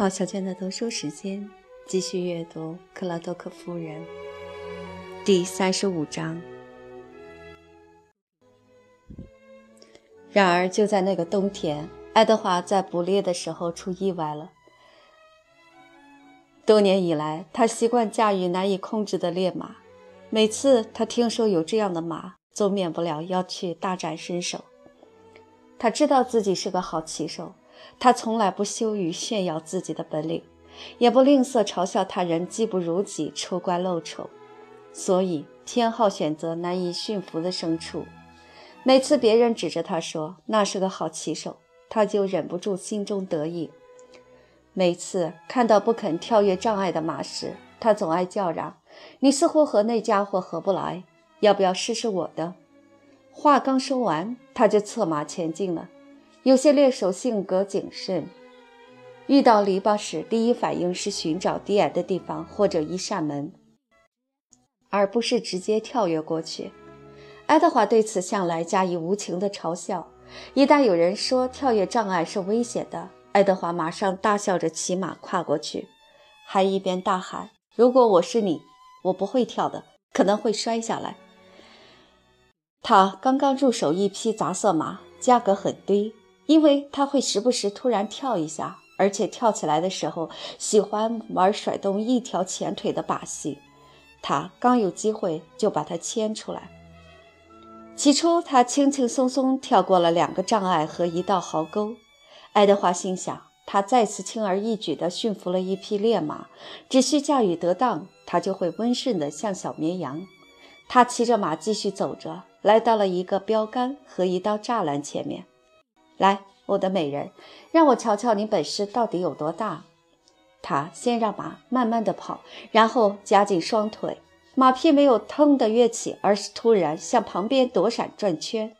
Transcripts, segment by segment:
毛小娟的读书时间，继续阅读《克拉多克夫人》第三十五章。然而，就在那个冬天，爱德华在捕猎的时候出意外了。多年以来，他习惯驾驭难以控制的烈马，每次他听说有这样的马，总免不了要去大展身手。他知道自己是个好骑手。他从来不羞于炫耀自己的本领，也不吝啬嘲笑他人技不如己、出怪露丑，所以偏好选择难以驯服的牲畜。每次别人指着他说那是个好骑手，他就忍不住心中得意。每次看到不肯跳跃障碍的马时，他总爱叫嚷：“你似乎和那家伙合不来，要不要试试我的？”话刚说完，他就策马前进了。有些猎手性格谨慎，遇到篱笆时，第一反应是寻找低矮的地方或者一扇门，而不是直接跳跃过去。爱德华对此向来加以无情的嘲笑。一旦有人说跳跃障碍是危险的，爱德华马上大笑着骑马跨过去，还一边大喊：“如果我是你，我不会跳的，可能会摔下来。”他刚刚入手一匹杂色马，价格很低。因为他会时不时突然跳一下，而且跳起来的时候喜欢玩甩动一条前腿的把戏。他刚有机会就把它牵出来。起初，他轻轻松松跳过了两个障碍和一道壕沟。爱德华心想，他再次轻而易举地驯服了一匹烈马，只需驾驭得当，他就会温顺地像小绵羊。他骑着马继续走着，来到了一个标杆和一道栅栏前面。来，我的美人，让我瞧瞧你本事到底有多大。他先让马慢慢的跑，然后夹紧双腿，马匹没有腾的跃起，而是突然向旁边躲闪转圈。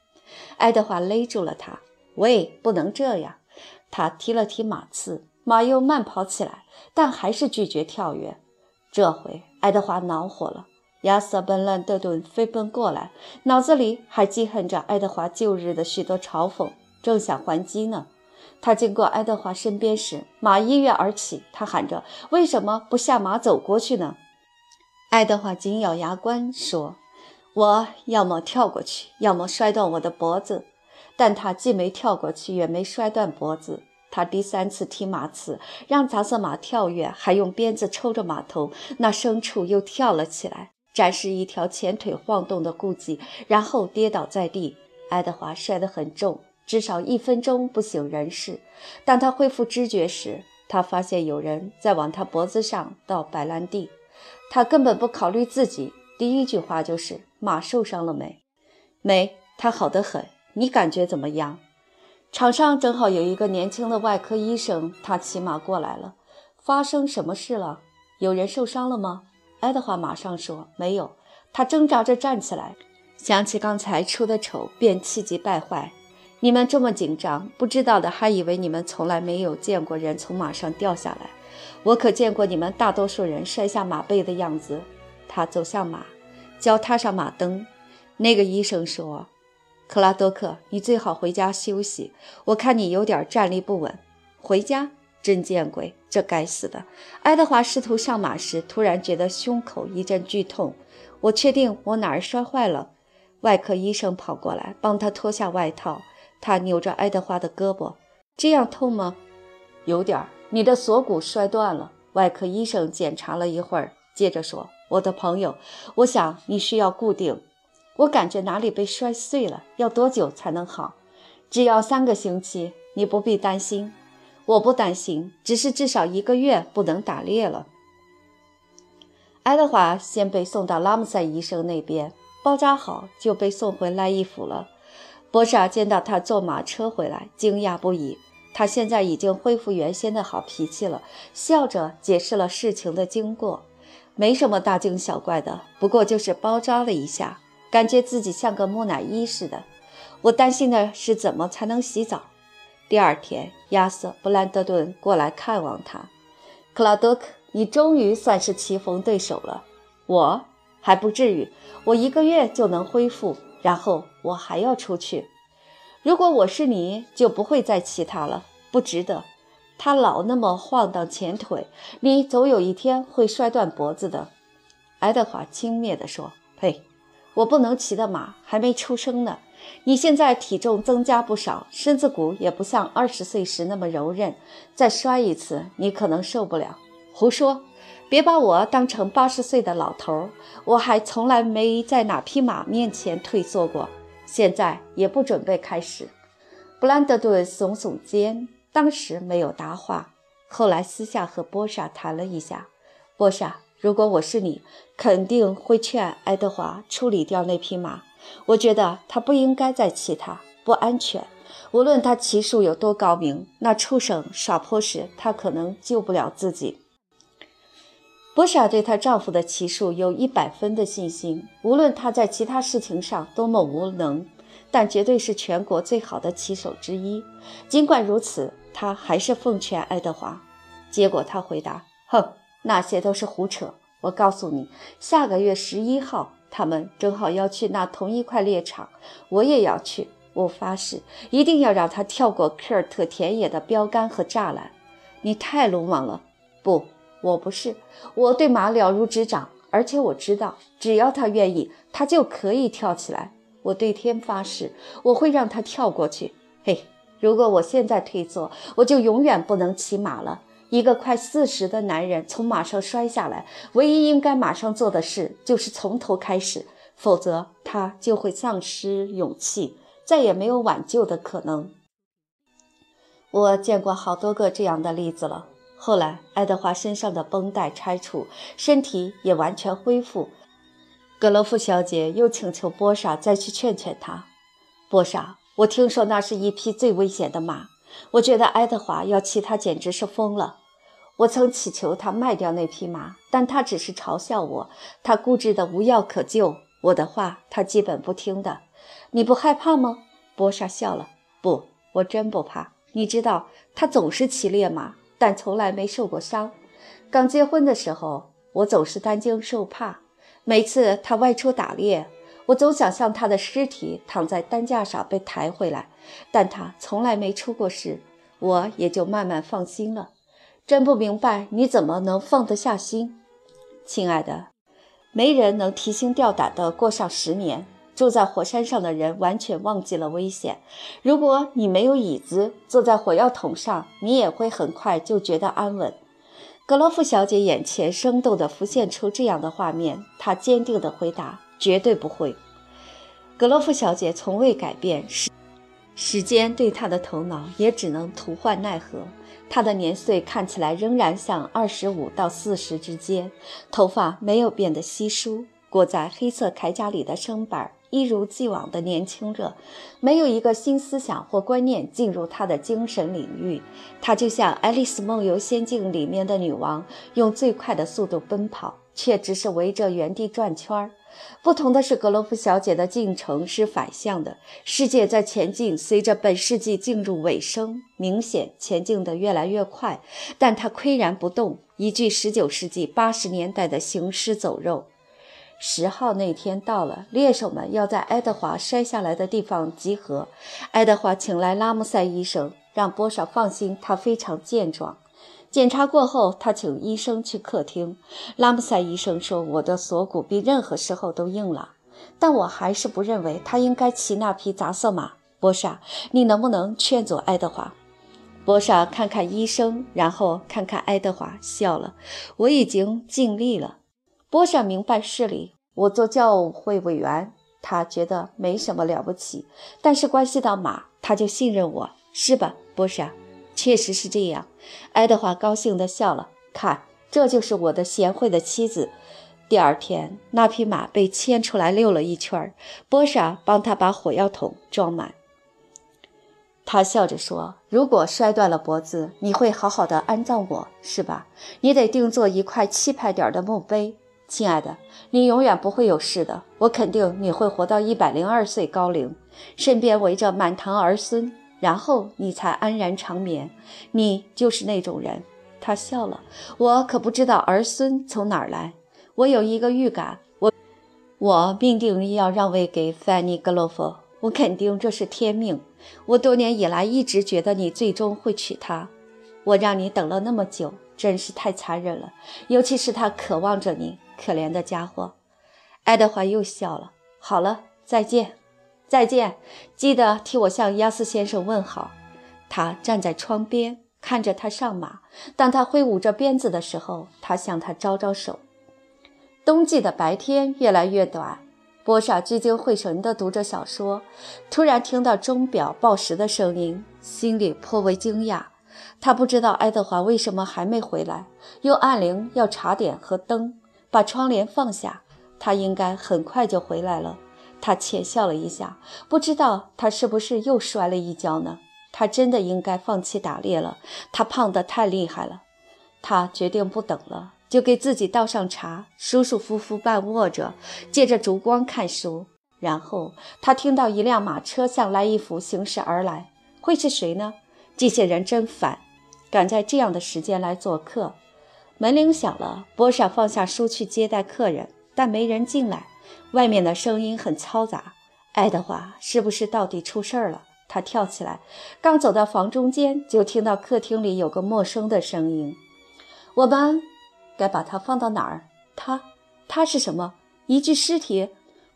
爱德华勒住了他，喂，不能这样。他提了提马刺，马又慢跑起来，但还是拒绝跳跃。这回爱德华恼火了。亚瑟·本·兰德顿飞奔过来，脑子里还记恨着爱德华旧日的许多嘲讽。正想还击呢，他经过爱德华身边时，马一跃而起。他喊着：“为什么不下马走过去呢？”爱德华紧咬牙关说：“我要么跳过去，要么摔断我的脖子。”但他既没跳过去，也没摔断脖子。他第三次踢马刺，让杂色马跳跃，还用鞭子抽着马头。那牲畜又跳了起来，展示一条前腿晃动的顾忌，然后跌倒在地。爱德华摔得很重。至少一分钟不省人事。当他恢复知觉时，他发现有人在往他脖子上倒白兰地。他根本不考虑自己，第一句话就是：“马受伤了没？”“没，他好得很。”“你感觉怎么样？”场上正好有一个年轻的外科医生，他骑马过来了。发生什么事了？有人受伤了吗？爱德华马上说：“没有。”他挣扎着站起来，想起刚才出的丑，便气急败坏。你们这么紧张，不知道的还以为你们从来没有见过人从马上掉下来。我可见过你们大多数人摔下马背的样子。他走向马，脚踏上马蹬。那个医生说：“克拉多克，你最好回家休息。我看你有点站立不稳。”回家？真见鬼！这该死的！爱德华试图上马时，突然觉得胸口一阵剧痛。我确定我哪儿摔坏了。外科医生跑过来，帮他脱下外套。他扭着爱德华的胳膊，这样痛吗？有点儿。你的锁骨摔断了。外科医生检查了一会儿，接着说：“我的朋友，我想你需要固定。我感觉哪里被摔碎了。要多久才能好？只要三个星期。你不必担心。我不担心，只是至少一个月不能打猎了。”爱德华先被送到拉姆塞医生那边，包扎好就被送回赖伊府了。波莎见到他坐马车回来，惊讶不已。他现在已经恢复原先的好脾气了，笑着解释了事情的经过。没什么大惊小怪的，不过就是包扎了一下，感觉自己像个木乃伊似的。我担心的是怎么才能洗澡。第二天，亚瑟·布兰德顿过来看望他。克劳德克，你终于算是棋逢对手了。我还不至于，我一个月就能恢复。然后我还要出去。如果我是你，就不会再骑它了，不值得。他老那么晃荡前腿，你总有一天会摔断脖子的。”爱德华轻蔑地说：“呸，我不能骑的马还没出生呢。你现在体重增加不少，身子骨也不像二十岁时那么柔韧，再摔一次，你可能受不了。”胡说！别把我当成八十岁的老头儿，我还从来没在哪匹马面前退缩过，现在也不准备开始。布兰德顿耸耸肩，当时没有答话。后来私下和波莎谈了一下，波莎，如果我是你，肯定会劝爱德华处理掉那匹马。我觉得他不应该再骑它，不安全。无论他骑术有多高明，那畜生耍泼时，他可能救不了自己。波莎对她丈夫的骑术有一百分的信心，无论他在其他事情上多么无能，但绝对是全国最好的骑手之一。尽管如此，她还是奉劝爱德华。结果他回答：“哼，那些都是胡扯。我告诉你，下个月十一号，他们正好要去那同一块猎场，我也要去。我发誓，一定要让他跳过科尔特田野的标杆和栅栏。你太鲁莽了，不。”我不是，我对马了如指掌，而且我知道，只要他愿意，他就可以跳起来。我对天发誓，我会让他跳过去。嘿，如果我现在退缩，我就永远不能骑马了。一个快四十的男人从马上摔下来，唯一应该马上做的事就是从头开始，否则他就会丧失勇气，再也没有挽救的可能。我见过好多个这样的例子了。后来，爱德华身上的绷带拆除，身体也完全恢复。格罗夫小姐又请求波莎再去劝劝他。波莎，我听说那是一匹最危险的马，我觉得爱德华要骑它简直是疯了。我曾祈求他卖掉那匹马，但他只是嘲笑我。他固执的无药可救，我的话他基本不听的。你不害怕吗？波莎笑了。不，我真不怕。你知道，他总是骑烈马。但从来没受过伤。刚结婚的时候，我总是担惊受怕。每次他外出打猎，我总想象他的尸体躺在担架上被抬回来，但他从来没出过事，我也就慢慢放心了。真不明白你怎么能放得下心，亲爱的。没人能提心吊胆地过上十年。住在火山上的人完全忘记了危险。如果你没有椅子，坐在火药桶上，你也会很快就觉得安稳。格罗夫小姐眼前生动地浮现出这样的画面，她坚定地回答：“绝对不会。”格罗夫小姐从未改变，时时间对她的头脑也只能徒唤奈何。她的年岁看起来仍然像二十五到四十之间，头发没有变得稀疏，裹在黑色铠甲里的身板。一如既往的年轻着，没有一个新思想或观念进入他的精神领域。他就像《爱丽丝梦游仙境》里面的女王，用最快的速度奔跑，却只是围着原地转圈儿。不同的是，格罗夫小姐的进程是反向的。世界在前进，随着本世纪进入尾声，明显前进得越来越快，但她岿然不动，一具19世纪80年代的行尸走肉。十号那天到了，猎手们要在爱德华摔下来的地方集合。爱德华请来拉姆塞医生，让波莎放心，他非常健壮。检查过后，他请医生去客厅。拉姆塞医生说：“我的锁骨比任何时候都硬了，但我还是不认为他应该骑那匹杂色马。”波莎，你能不能劝阻爱德华？波莎看看医生，然后看看爱德华，笑了：“我已经尽力了。”波莎明白事理。我做教会委员，他觉得没什么了不起。但是关系到马，他就信任我，是吧，波莎？确实是这样。爱德华高兴地笑了。看，这就是我的贤惠的妻子。第二天，那匹马被牵出来溜了一圈，波莎帮他把火药桶装满。他笑着说：“如果摔断了脖子，你会好好的安葬我，是吧？你得定做一块气派点的墓碑。”亲爱的，你永远不会有事的。我肯定你会活到一百零二岁高龄，身边围着满堂儿孙，然后你才安然长眠。你就是那种人。他笑了。我可不知道儿孙从哪儿来。我有一个预感，我我命定要让位给范尼格洛夫。我肯定这是天命。我多年以来一直觉得你最终会娶她。我让你等了那么久，真是太残忍了。尤其是他渴望着你，可怜的家伙。”爱德华又笑了。“好了，再见，再见，记得替我向亚斯先生问好。”他站在窗边看着他上马。当他挥舞着鞭子的时候，他向他招招手。冬季的白天越来越短。波莎聚精会神地读着小说，突然听到钟表报时的声音，心里颇为惊讶。他不知道爱德华为什么还没回来，又按铃要茶点和灯，把窗帘放下。他应该很快就回来了。他窃笑了一下，不知道他是不是又摔了一跤呢？他真的应该放弃打猎了。他胖得太厉害了。他决定不等了。就给自己倒上茶，舒舒服服半卧着，借着烛光看书。然后他听到一辆马车向来伊府行驶而来，会是谁呢？这些人真烦，赶在这样的时间来做客。门铃响了，波莎放下书去接待客人，但没人进来。外面的声音很嘈杂。爱德华是不是到底出事儿了？他跳起来，刚走到房中间，就听到客厅里有个陌生的声音：“我们。”该把它放到哪儿？他，他是什么？一具尸体。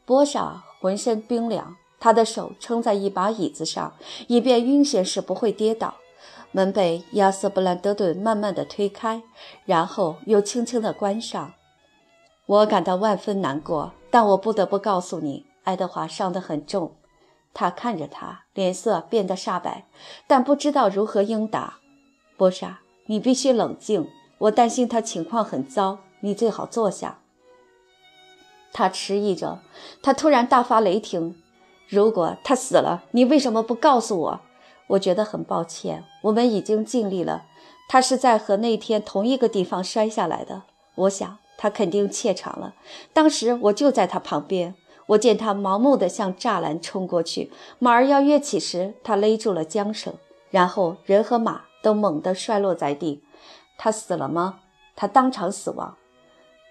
波莎浑身冰凉，他的手撑在一把椅子上，以便晕眩时不会跌倒。门被亚瑟·布兰德顿慢慢地推开，然后又轻轻地关上。我感到万分难过，但我不得不告诉你，爱德华伤得很重。他看着他，脸色变得煞白，但不知道如何应答。波莎，你必须冷静。我担心他情况很糟，你最好坐下。他迟疑着，他突然大发雷霆：“如果他死了，你为什么不告诉我？”我觉得很抱歉，我们已经尽力了。他是在和那天同一个地方摔下来的，我想他肯定怯场了。当时我就在他旁边，我见他盲目地向栅栏冲过去，马儿要跃起时，他勒住了缰绳，然后人和马都猛地摔落在地。他死了吗？他当场死亡。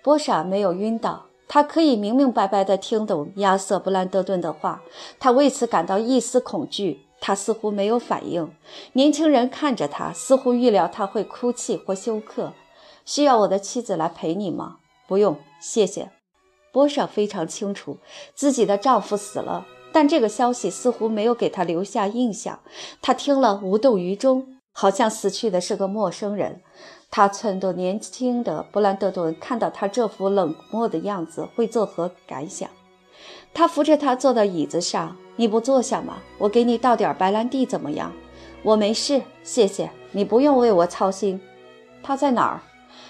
波莎没有晕倒，他可以明明白白地听懂亚瑟·布兰德顿的话。他为此感到一丝恐惧。他似乎没有反应。年轻人看着他，似乎预料他会哭泣或休克。需要我的妻子来陪你吗？不用，谢谢。波莎非常清楚自己的丈夫死了，但这个消息似乎没有给她留下印象。她听了无动于衷，好像死去的是个陌生人。他撺掇年轻的布兰德顿看到他这副冷漠的样子会作何感想？他扶着他坐到椅子上。你不坐下吗？我给你倒点白兰地怎么样？我没事，谢谢你不用为我操心。他在哪儿？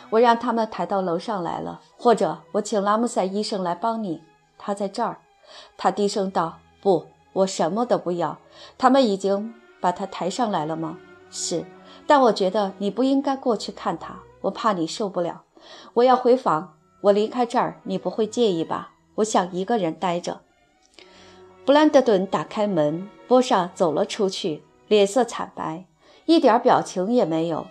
我让他们抬到楼上来了，或者我请拉姆塞医生来帮你。他在这儿。他低声道：“不，我什么都不要。他们已经把他抬上来了吗？是。”但我觉得你不应该过去看他，我怕你受不了。我要回房，我离开这儿，你不会介意吧？我想一个人待着。布兰德顿打开门，波莎走了出去，脸色惨白，一点表情也没有。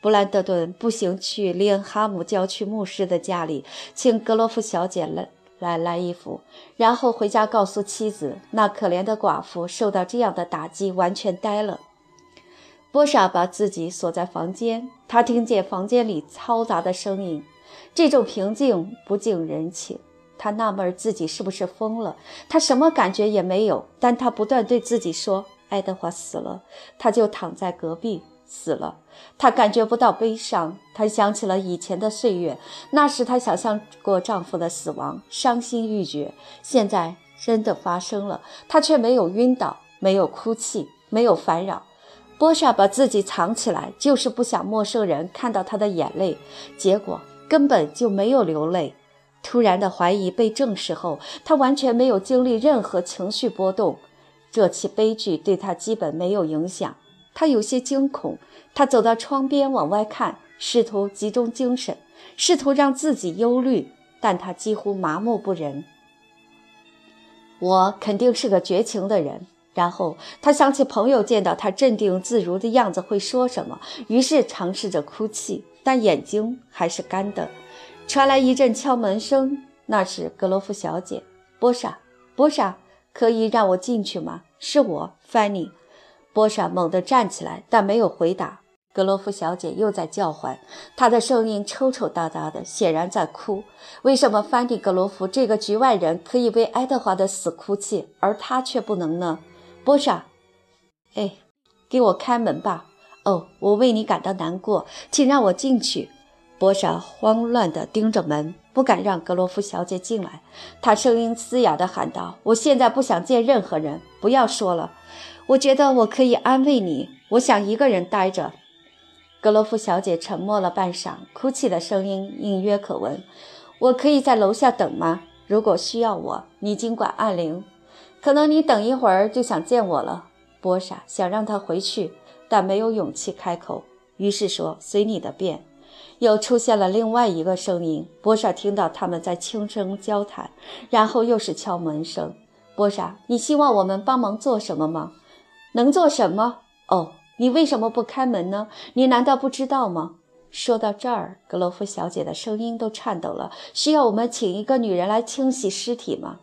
布兰德顿步行去利恩哈姆郊区牧师的家里，请格罗夫小姐来来来衣服，然后回家告诉妻子，那可怜的寡妇受到这样的打击，完全呆了。波莎把自己锁在房间，她听见房间里嘈杂的声音，这种平静不近人情。他纳闷自己是不是疯了。他什么感觉也没有，但他不断对自己说：“爱德华死了，他就躺在隔壁，死了。”他感觉不到悲伤。他想起了以前的岁月，那时他想象过丈夫的死亡，伤心欲绝。现在真的发生了，他却没有晕倒，没有哭泣，没有烦扰。波莎把自己藏起来，就是不想陌生人看到她的眼泪。结果根本就没有流泪。突然的怀疑被证实后，他完全没有经历任何情绪波动。这起悲剧对他基本没有影响。他有些惊恐，他走到窗边往外看，试图集中精神，试图让自己忧虑，但他几乎麻木不仁。我肯定是个绝情的人。然后他想起朋友见到他镇定自如的样子会说什么，于是尝试着哭泣，但眼睛还是干的。传来一阵敲门声，那是格罗夫小姐。波莎，波莎，可以让我进去吗？是我，Fanny。波莎猛地站起来，但没有回答。格罗夫小姐又在叫唤，她的声音抽抽搭搭的，显然在哭。为什么 Fanny 格罗夫这个局外人可以为爱德华的死哭泣，而他却不能呢？波莎，哎，给我开门吧！哦，我为你感到难过，请让我进去。波莎慌乱地盯着门，不敢让格罗夫小姐进来。她声音嘶哑地喊道：“我现在不想见任何人，不要说了。我觉得我可以安慰你，我想一个人待着。”格罗夫小姐沉默了半晌，哭泣的声音隐约可闻。我可以在楼下等吗？如果需要我，你尽管按铃。可能你等一会儿就想见我了。波莎想让他回去，但没有勇气开口，于是说：“随你的便。”又出现了另外一个声音。波莎听到他们在轻声交谈，然后又是敲门声。波莎，你希望我们帮忙做什么吗？能做什么？哦。你为什么不开门呢？你难道不知道吗？说到这儿，格罗夫小姐的声音都颤抖了。需要我们请一个女人来清洗尸体吗？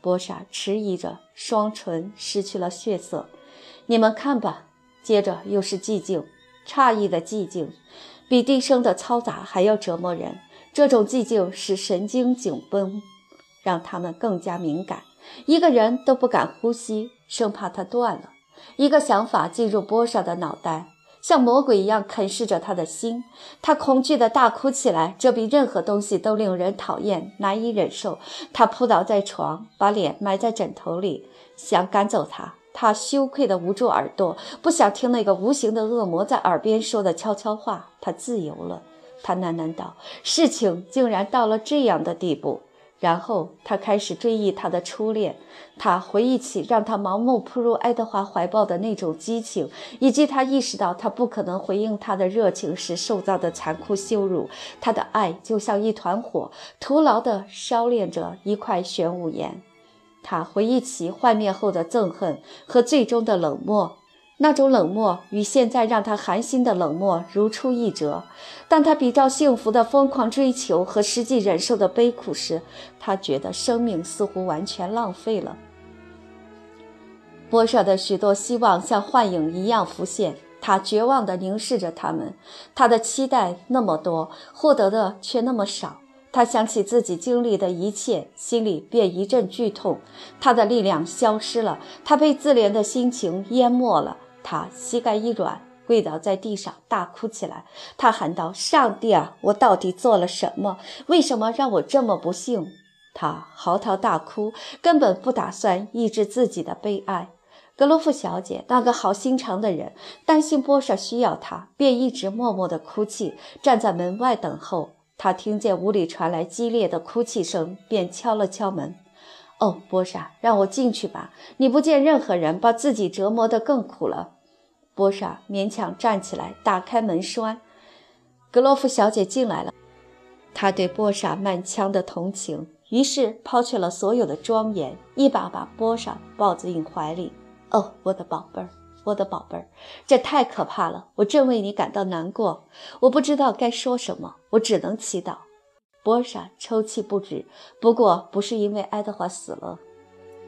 波莎迟疑着，双唇失去了血色。你们看吧。接着又是寂静，诧异的寂静，比低声的嘈杂还要折磨人。这种寂静使神经紧绷，让他们更加敏感，一个人都不敢呼吸，生怕它断了。一个想法进入波莎的脑袋，像魔鬼一样啃噬着他的心。他恐惧地大哭起来，这比任何东西都令人讨厌、难以忍受。他扑倒在床，把脸埋在枕头里，想赶走他。他羞愧地捂住耳朵，不想听那个无形的恶魔在耳边说的悄悄话。他自由了，他喃喃道：“事情竟然到了这样的地步。”然后他开始追忆他的初恋，他回忆起让他盲目扑入爱德华怀抱的那种激情，以及他意识到他不可能回应他的热情时受到的残酷羞辱。他的爱就像一团火，徒劳地烧炼着一块玄武岩。他回忆起幻灭后的憎恨和最终的冷漠。那种冷漠与现在让他寒心的冷漠如出一辙。当他比照幸福的疯狂追求和实际忍受的悲苦时，他觉得生命似乎完全浪费了。波舍的许多希望像幻影一样浮现，他绝望地凝视着他们。他的期待那么多，获得的却那么少。他想起自己经历的一切，心里便一阵剧痛。他的力量消失了，他被自怜的心情淹没了。他膝盖一软，跪倒在地上，大哭起来。他喊道：“上帝啊，我到底做了什么？为什么让我这么不幸？”他嚎啕大哭，根本不打算抑制自己的悲哀。格罗夫小姐那个好心肠的人，担心波莎需要她，便一直默默地哭泣，站在门外等候。他听见屋里传来激烈的哭泣声，便敲了敲门。哦，波莎，让我进去吧！你不见任何人，把自己折磨得更苦了。波莎勉强站起来，打开门栓。格洛夫小姐进来了。她对波莎满腔的同情，于是抛却了所有的庄严，一把把波莎抱进怀里。哦，我的宝贝儿，我的宝贝儿，这太可怕了！我正为你感到难过，我不知道该说什么，我只能祈祷。波莎抽泣不止，不过不是因为爱德华死了。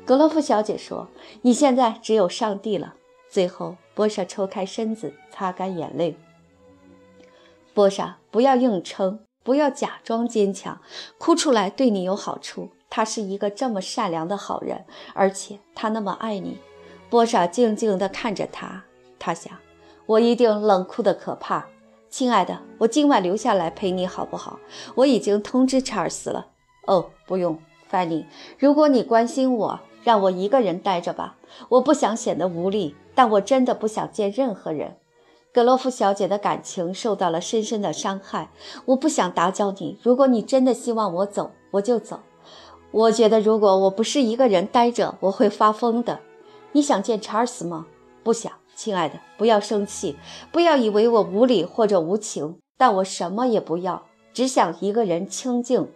格洛夫小姐说：“你现在只有上帝了。”最后，波莎抽开身子，擦干眼泪。波莎，不要硬撑，不要假装坚强，哭出来对你有好处。他是一个这么善良的好人，而且他那么爱你。波莎静静地看着他，他想：我一定冷酷的可怕。亲爱的，我今晚留下来陪你好不好？我已经通知查尔斯了。哦，不用，范尼。如果你关心我，让我一个人待着吧。我不想显得无力，但我真的不想见任何人。格洛夫小姐的感情受到了深深的伤害。我不想打搅你。如果你真的希望我走，我就走。我觉得如果我不是一个人待着，我会发疯的。你想见查尔斯吗？不想。亲爱的，不要生气，不要以为我无理或者无情，但我什么也不要，只想一个人清静